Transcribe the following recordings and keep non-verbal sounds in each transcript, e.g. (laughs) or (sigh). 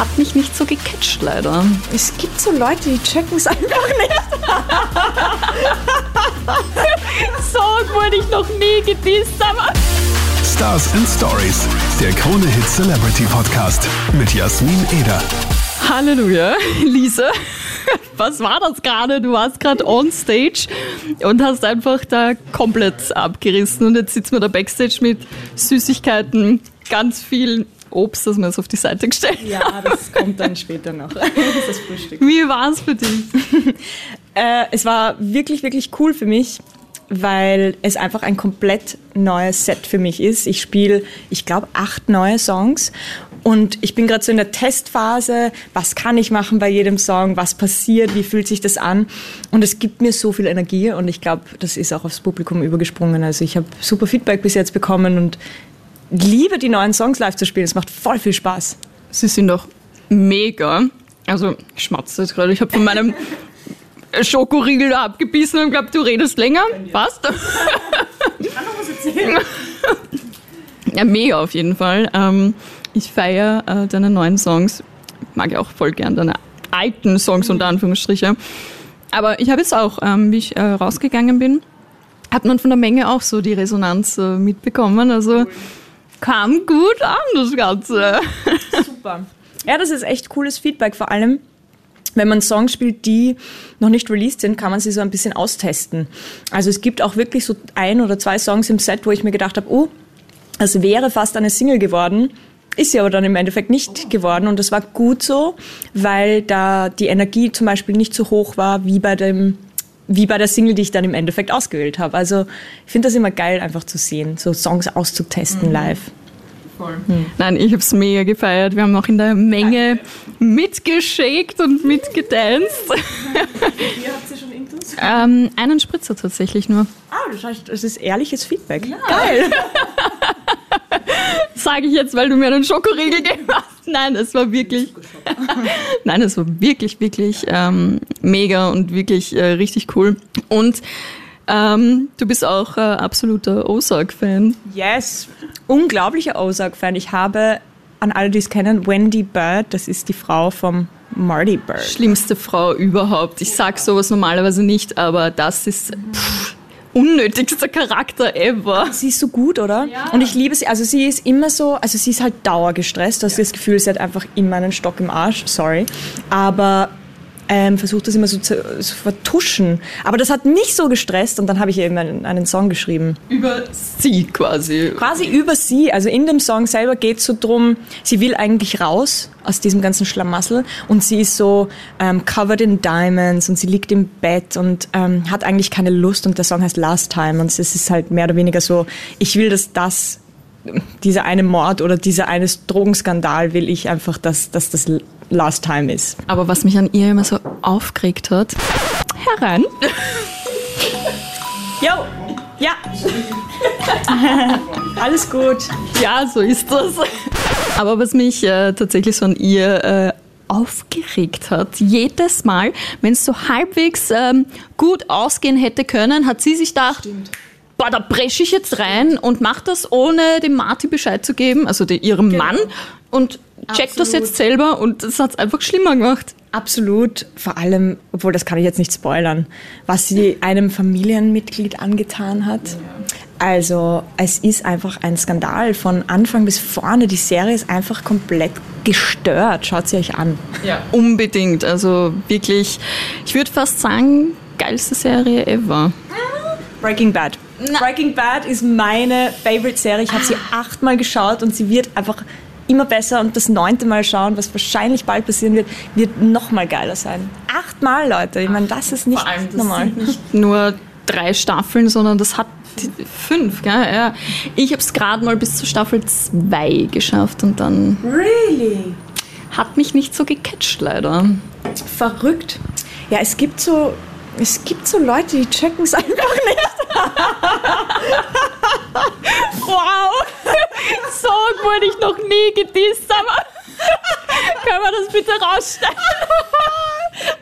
Hat mich nicht so gecatcht, leider. Es gibt so Leute, die checken es einfach nicht. (laughs) so wurde ich noch nie gedisst, aber... Stars and Stories, der Krone Hit Celebrity Podcast mit Jasmin Eder. Halleluja, Lisa. Was war das gerade? Du warst gerade on stage und hast einfach da komplett abgerissen. Und jetzt sitzen wir da backstage mit Süßigkeiten, ganz viel Obst, das wir jetzt auf die Seite gestellt Ja, das kommt dann später noch. (laughs) Das Frühstück. Wie war es für dich? (laughs) äh, es war wirklich, wirklich cool für mich, weil es einfach ein komplett neues Set für mich ist. Ich spiele, ich glaube, acht neue Songs und ich bin gerade so in der Testphase, was kann ich machen bei jedem Song, was passiert, wie fühlt sich das an. Und es gibt mir so viel Energie und ich glaube, das ist auch aufs Publikum übergesprungen. Also ich habe super Feedback bis jetzt bekommen und liebe die neuen Songs live zu spielen. Es macht voll viel Spaß. Sie sind doch mega. Also, ich schmatze jetzt gerade. Ich habe von meinem (laughs) Schokoriegel abgebissen und glaube, du redest länger. Passt? Ich kann noch was erzählen. (laughs) Ja, mega auf jeden Fall. Ähm, ich feiere äh, deine neuen Songs. Ich mag ja auch voll gern deine alten Songs unter Anführungsstriche. Aber ich habe jetzt auch, ähm, wie ich äh, rausgegangen bin, hat man von der Menge auch so die Resonanz äh, mitbekommen. Also kam gut an, das Ganze. Super. Ja, das ist echt cooles Feedback. Vor allem, wenn man Songs spielt, die noch nicht released sind, kann man sie so ein bisschen austesten. Also es gibt auch wirklich so ein oder zwei Songs im Set, wo ich mir gedacht habe, oh, es wäre fast eine Single geworden. Ist sie aber dann im Endeffekt nicht geworden und das war gut so, weil da die Energie zum Beispiel nicht so hoch war wie bei dem wie bei der Single, die ich dann im Endeffekt ausgewählt habe. Also ich finde das immer geil, einfach zu sehen, so Songs auszutesten mhm. live. Voll. Hm. Nein, ich habe es mega gefeiert. Wir haben auch in der Menge mitgeschickt und mitgedanced. Wie habt ihr schon Intus? Ähm, einen Spritzer tatsächlich nur. Ah, das heißt, es ist ehrliches Feedback. Ja. Geil. (laughs) Sage ich jetzt, weil du mir einen Schokoriegel gegeben hast. Nein, es war wirklich. (laughs) Nein, es war wirklich, wirklich ähm, mega und wirklich äh, richtig cool. Und ähm, du bist auch äh, absoluter Ozark-Fan. Yes, unglaublicher Ozark-Fan. Ich habe, an alle, die es kennen, Wendy Bird, das ist die Frau vom Marty Bird. Schlimmste Frau überhaupt. Ich sag sowas normalerweise nicht, aber das ist pff, unnötigster Charakter ever. Sie ist so gut, oder? Ja. Und ich liebe sie. Also sie ist immer so, also sie ist halt dauergestresst. Du hast ja. das Gefühl, sie hat einfach immer einen Stock im Arsch. Sorry. Aber ähm, versucht das immer so zu, zu, vertuschen. Aber das hat mich so gestresst und dann habe ich eben einen, einen, Song geschrieben. Über sie quasi. Quasi über sie. Also in dem Song selber geht es so drum, sie will eigentlich raus aus diesem ganzen Schlamassel und sie ist so ähm, covered in diamonds und sie liegt im Bett und ähm, hat eigentlich keine Lust und der Song heißt Last Time und es ist halt mehr oder weniger so, ich will, dass das dieser eine Mord oder dieser eine Drogenskandal will ich einfach, dass, dass das Last Time ist. Aber was mich an ihr immer so aufgeregt hat, herein. (laughs) Jo, ja. (laughs) Alles gut. Ja, so ist das. Aber was mich äh, tatsächlich so an ihr äh, aufgeregt hat. Jedes Mal, wenn es so halbwegs ähm, gut ausgehen hätte können, hat sie sich gedacht, Stimmt boah, da presche ich jetzt rein und mache das, ohne dem Marty Bescheid zu geben, also die, ihrem genau. Mann, und checkt das jetzt selber und das hat es einfach schlimmer gemacht. Absolut, vor allem, obwohl das kann ich jetzt nicht spoilern, was sie einem Familienmitglied angetan hat. Also es ist einfach ein Skandal von Anfang bis vorne. Die Serie ist einfach komplett gestört. Schaut sie euch an. Ja, unbedingt. Also wirklich, ich würde fast sagen, geilste Serie ever. Breaking Bad. Na. Breaking Bad ist meine Favorite-Serie. Ich habe sie ah. achtmal geschaut und sie wird einfach immer besser und das neunte Mal schauen, was wahrscheinlich bald passieren wird, wird noch mal geiler sein. Achtmal, Leute. Ich meine, das ist nicht Vor allem, das normal. Sind nicht (laughs) nur drei Staffeln, sondern das hat fünf. Gell? Ja. Ich habe es gerade mal bis zur Staffel 2 geschafft und dann. Really? Hat mich nicht so gecatcht, leider. Verrückt. Ja, es gibt so es gibt so Leute, die checken es einfach nicht. wow! So wurde ich noch nie gedisst, aber können wir das bitte rausstellen?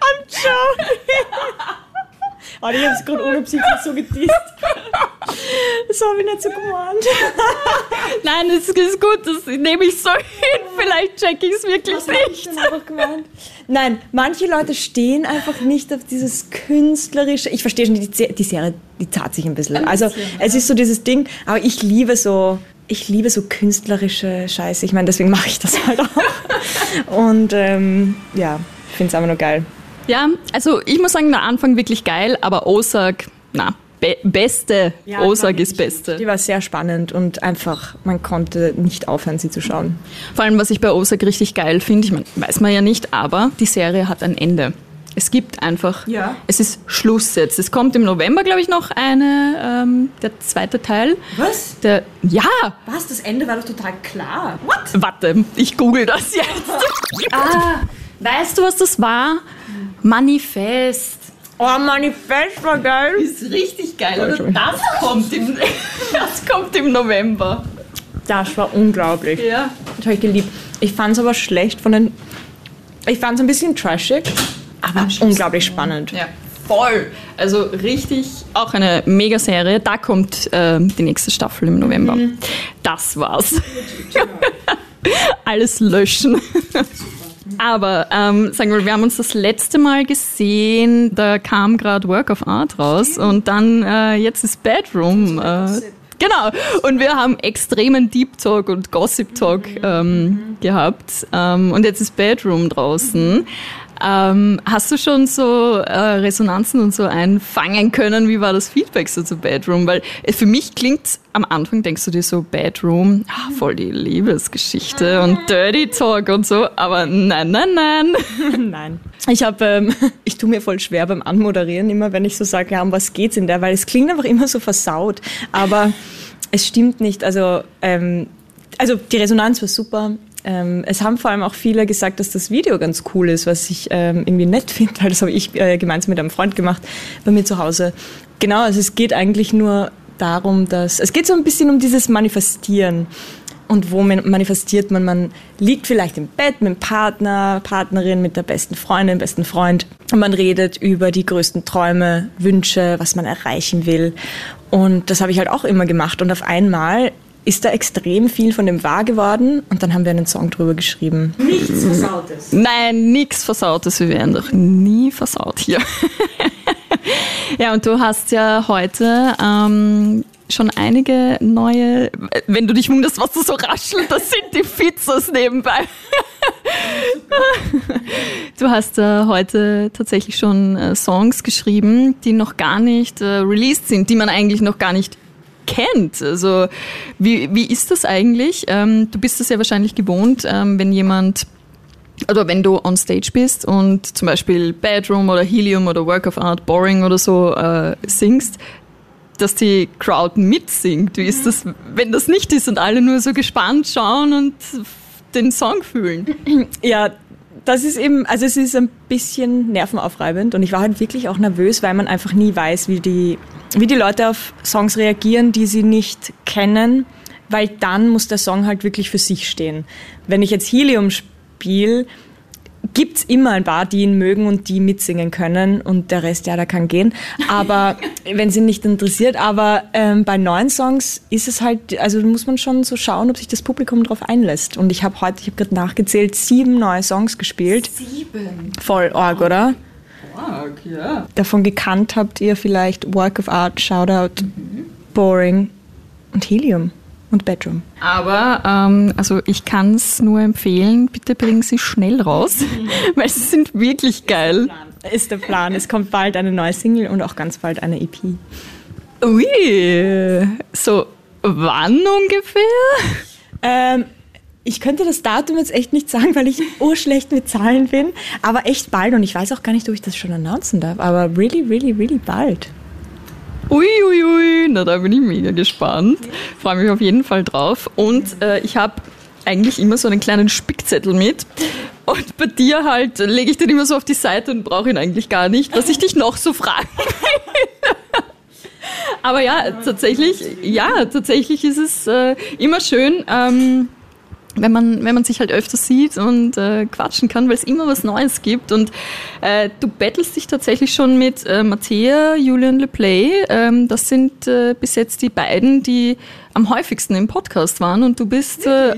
I'm joking. Aber ich habe es gerade unabsichtlich so gedisst. Das habe ich nicht so gemeint. Nein, es ist gut, das nehme ich so hin. Vielleicht check ich es wirklich nicht. Nein, manche Leute stehen einfach nicht auf dieses künstlerische. Ich verstehe schon, die, die Serie, die zahlt sich ein bisschen. Also es ist so dieses Ding, aber ich liebe so, ich liebe so künstlerische Scheiße. Ich meine, deswegen mache ich das halt auch. Und ähm, ja, ich finde es einfach nur geil. Ja, also ich muss sagen, der Anfang wirklich geil, aber Ozark, na, be beste. Ja, Ozark ist beste. Die war sehr spannend und einfach, man konnte nicht aufhören, sie zu schauen. Vor allem, was ich bei Ozark richtig geil finde, ich meine, weiß man ja nicht, aber die Serie hat ein Ende. Es gibt einfach, ja. es ist Schluss jetzt. Es kommt im November, glaube ich, noch eine, ähm, der zweite Teil. Was? Der, ja. Was? Das Ende war doch total klar. What? Warte, ich google das jetzt. ah, (laughs) weißt du, was das war? Manifest. Oh, Manifest war geil. Ist richtig geil. Oder? Das, kommt im, (laughs) das kommt im November. Das war unglaublich. Ja. Das habe ich geliebt. Ich fand es aber schlecht von den. Ich fand es ein bisschen trashig, aber Ach, unglaublich spannend. Ja. Voll. Also richtig, auch eine Megaserie. Da kommt äh, die nächste Staffel im November. Mhm. Das war's. (laughs) Alles löschen. (laughs) Aber ähm, sagen wir, wir haben uns das letzte Mal gesehen, da kam gerade Work of Art raus und dann äh, jetzt ist Bedroom. Äh, Genau. Und wir haben extremen Deep Talk und Gossip Talk ähm, gehabt. Ähm, und jetzt ist Bedroom draußen. Ähm, hast du schon so äh, Resonanzen und so einfangen können? Wie war das Feedback so zu Bedroom? Weil äh, für mich klingt am Anfang, denkst du dir so, Bedroom, ah, voll die Liebesgeschichte und Dirty Talk und so, aber nein, nein, nein. (laughs) Nein. Ich habe, ähm, (laughs) ich tue mir voll schwer beim Anmoderieren, immer wenn ich so sage, ja, um was geht's in der, weil es klingt einfach immer so versaut, aber es stimmt nicht. Also, ähm, also die Resonanz war super. Ähm, es haben vor allem auch viele gesagt, dass das Video ganz cool ist, was ich ähm, irgendwie nett (laughs) finde, weil das habe ich äh, gemeinsam mit einem Freund gemacht bei mir zu Hause. Genau, also es geht eigentlich nur darum, dass es geht so ein bisschen um dieses Manifestieren. Und wo manifestiert man? Man liegt vielleicht im Bett mit dem Partner, Partnerin, mit der besten Freundin, besten Freund. Und man redet über die größten Träume, Wünsche, was man erreichen will. Und das habe ich halt auch immer gemacht. Und auf einmal ist da extrem viel von dem wahr geworden und dann haben wir einen Song drüber geschrieben. Nichts Versautes. Nein, nichts Versautes. Wir wären doch nie versaut hier. (laughs) ja, und du hast ja heute ähm, schon einige neue, wenn du dich wunderst, was du so raschelt, das sind die Pizzas nebenbei. (laughs) du hast äh, heute tatsächlich schon äh, Songs geschrieben, die noch gar nicht äh, released sind, die man eigentlich noch gar nicht kennt. Also wie, wie ist das eigentlich? Ähm, du bist es ja wahrscheinlich gewohnt, ähm, wenn jemand oder wenn du on stage bist und zum Beispiel Bedroom oder Helium oder Work of Art, Boring oder so äh, singst, dass die Crowd mitsingt. Wie ist das, wenn das nicht ist und alle nur so gespannt schauen und den Song fühlen? Ja, das ist eben, also es ist ein bisschen nervenaufreibend und ich war halt wirklich auch nervös, weil man einfach nie weiß, wie die wie die Leute auf Songs reagieren, die sie nicht kennen, weil dann muss der Song halt wirklich für sich stehen. Wenn ich jetzt Helium spiele, gibt's immer ein paar, die ihn mögen und die mitsingen können und der Rest, ja, der kann gehen. Aber (laughs) wenn sie nicht interessiert, aber ähm, bei neuen Songs ist es halt, also muss man schon so schauen, ob sich das Publikum darauf einlässt. Und ich habe heute, ich habe gerade nachgezählt, sieben neue Songs gespielt. Sieben? Voll arg, oder? Stark, ja. Davon gekannt habt ihr vielleicht Work of Art, Shoutout, mhm. Boring und Helium und Bedroom. Aber ähm, also ich kann es nur empfehlen, bitte bringen Sie schnell raus, (laughs) weil sie sind wirklich geil. Ist der Plan. Es kommt bald eine neue Single und auch ganz bald eine EP. Ui, so wann ungefähr? Ähm, ich könnte das Datum jetzt echt nicht sagen, weil ich urschlecht mit Zahlen bin, aber echt bald und ich weiß auch gar nicht, ob ich das schon announcen darf, aber really, really, really bald. Uiuiui, ui, ui. na da bin ich mega gespannt. Freue mich auf jeden Fall drauf. Und äh, ich habe eigentlich immer so einen kleinen Spickzettel mit. Und bei dir halt lege ich den immer so auf die Seite und brauche ihn eigentlich gar nicht, was ich dich noch so fragen will. (laughs) Aber ja, tatsächlich, ja, tatsächlich ist es äh, immer schön. Ähm, wenn man, wenn man sich halt öfter sieht und äh, quatschen kann, weil es immer was Neues gibt. Und äh, du bettelst dich tatsächlich schon mit äh, Mattea, Julian LePlay. Ähm, das sind äh, bis jetzt die beiden, die am häufigsten im Podcast waren. Und du bist. Äh,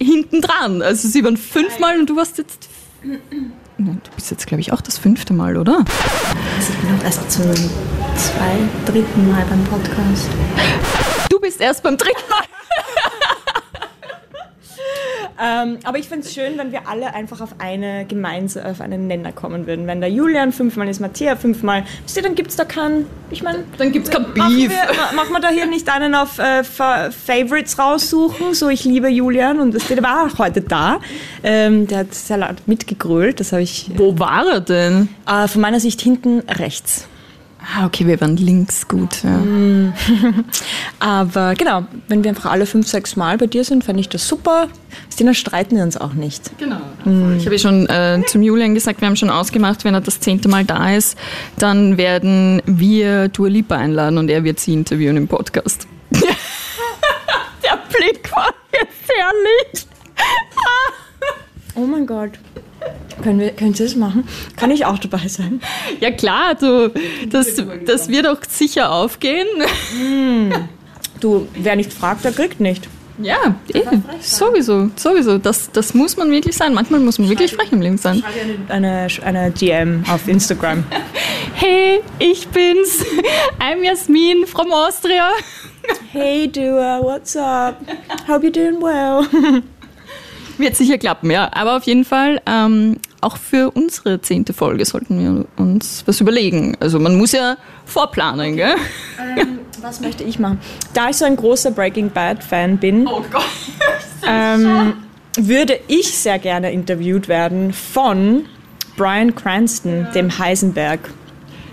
hinten dran. Also sie waren fünfmal und du warst jetzt. Du bist jetzt, glaube ich, auch das fünfte Mal, oder? Also ich bin auch erst zum zwei, dritten Mal beim Podcast. Du bist erst beim dritten Mal. Ähm, aber ich finde es schön, wenn wir alle einfach auf, eine gemeinsam, auf einen Nenner kommen würden. Wenn der Julian fünfmal ist, Matthias fünfmal, wisst ihr, dann gibt es da keinen, ich meine... Dann gibt es kein Machen Beef. wir, machen wir da hier nicht einen auf äh, Fa- Favorites raussuchen? So, ich liebe Julian und das, der war auch heute da. Ähm, der hat sehr laut mitgegrölt, das habe ich Wo war er denn? äh, von meiner Sicht hinten rechts. Ah, okay, wir waren links gut. Ja. (laughs) Aber genau, wenn wir einfach alle fünf, sechs Mal bei dir sind, fände ich das super. Dann streiten wir uns auch nicht. Genau. Ich habe ja schon äh, zum Julian gesagt, wir haben schon ausgemacht, wenn er das zehnte Mal da ist, dann werden wir Dua Lipa einladen und er wird sie interviewen im Podcast. (laughs) Der Blick war jetzt herrlich. Oh mein Gott. Können wir, können Sie das machen? Kann ich auch dabei sein? Ja klar, du, das, das wird auch sicher aufgehen. Du, wer nicht fragt, der kriegt nicht. Ja, eh, sowieso, sowieso. Das, das muss man wirklich sein. Manchmal muss man wirklich frech im Leben sein. Eine, eine DM auf Instagram. (laughs) Hey, ich bin's. I'm Jasmin from Austria. Hey Dua, what's up? Hope you're doing well. (laughs) Wird sicher klappen, ja. Aber auf jeden Fall, ähm, auch für unsere zehnte Folge sollten wir uns was überlegen. Also man muss ja vorplanen, gell? Was möchte ich machen? Da ich so ein großer Breaking Bad Fan bin, Oh Gott. (laughs) ähm, würde ich sehr gerne interviewt werden von Brian Cranston, dem Heisenberg.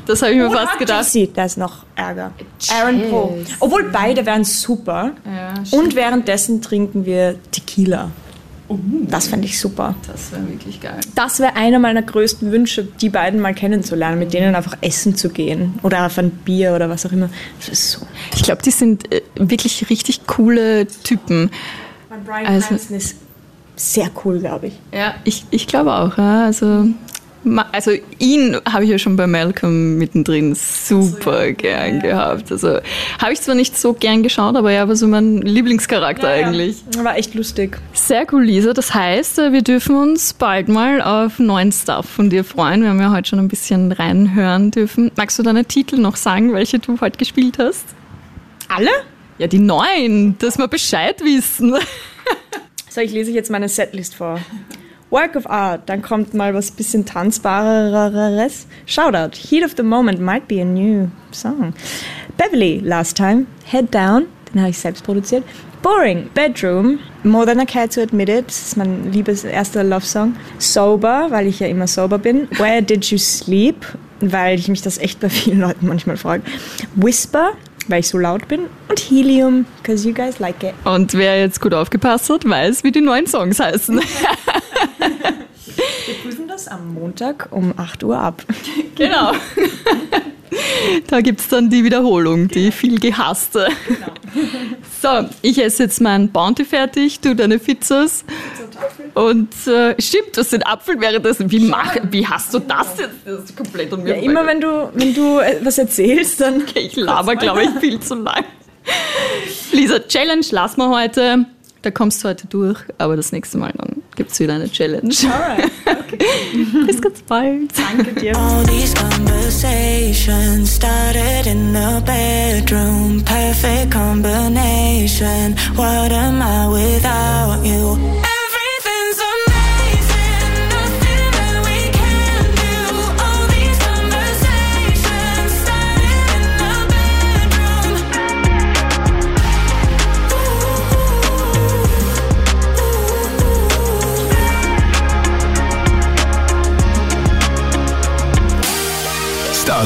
Das habe ich mir fast gedacht. Jesse, der ist noch Ärger. Aaron Paul. Obwohl beide wären super. Ja, Und währenddessen trinken wir Tequila. Das fände ich super. das wäre wirklich geil. Das wäre einer meiner größten Wünsche, die beiden mal kennenzulernen, mit denen einfach essen zu gehen. Oder auf ein Bier oder was auch immer. Das ist so. Ich glaube, die sind äh, wirklich richtig coole Typen. Brian Also- ist sehr cool, glaube ich. Ja, ich, ich glaube auch. Ja. Also, also ihn habe ich ja schon bei Malcolm mittendrin super gern gehabt. Also habe ich zwar nicht so gern geschaut, aber er war so mein Lieblingscharakter eigentlich. War echt lustig. Sehr cool, Lisa. Das heißt, äh, wir dürfen uns bald mal auf neuen Stuff von dir freuen. Wir haben ja heute schon ein bisschen reinhören dürfen. Magst du deine Titel noch sagen, welche du heute gespielt hast? Alle? Ja, die neuen, dass wir Bescheid wissen. (laughs) So, ich lese jetzt meine Setlist vor. Work of Art, dann kommt mal was bisschen tanzbareres. Shoutout, Heat of the Moment might be a new song. Beverly, Last Time. Head Down, den habe ich selbst produziert. Boring, Bedroom, More Than I Care to Admit It, das ist mein liebes erster Love-Song. Sober, weil ich ja immer sober bin. Where Did You Sleep, weil ich mich das echt bei vielen Leuten manchmal frage. Whisper, weil ich so laut bin. Und Helium, because you guys like it. Und wer jetzt gut aufgepasst hat, weiß, wie die neuen Songs heißen. (laughs) Wir prüfen das am Montag um 8 Uhr ab. Genau. Da gibt es dann die Wiederholung, die viel gehasste. So, ich esse jetzt meinen Bounty fertig, du deine Pizzas. Und äh, stimmt, das sind Apfel währenddessen. Wie, mach, wie hast du das jetzt? Das ist komplett mir Ja, immer wenn du, wenn du äh, was erzählst, dann. (laughs) Ich laber, glaube ich, viel zu lang. Lisa, Challenge lassen wir heute. Da kommst du heute durch, aber das nächste Mal dann gibt es wieder eine Challenge. Alright. (laughs) Bis ganz bald. Danke dir. All these conversations started in the bedroom. Perfect combination. What am I without you?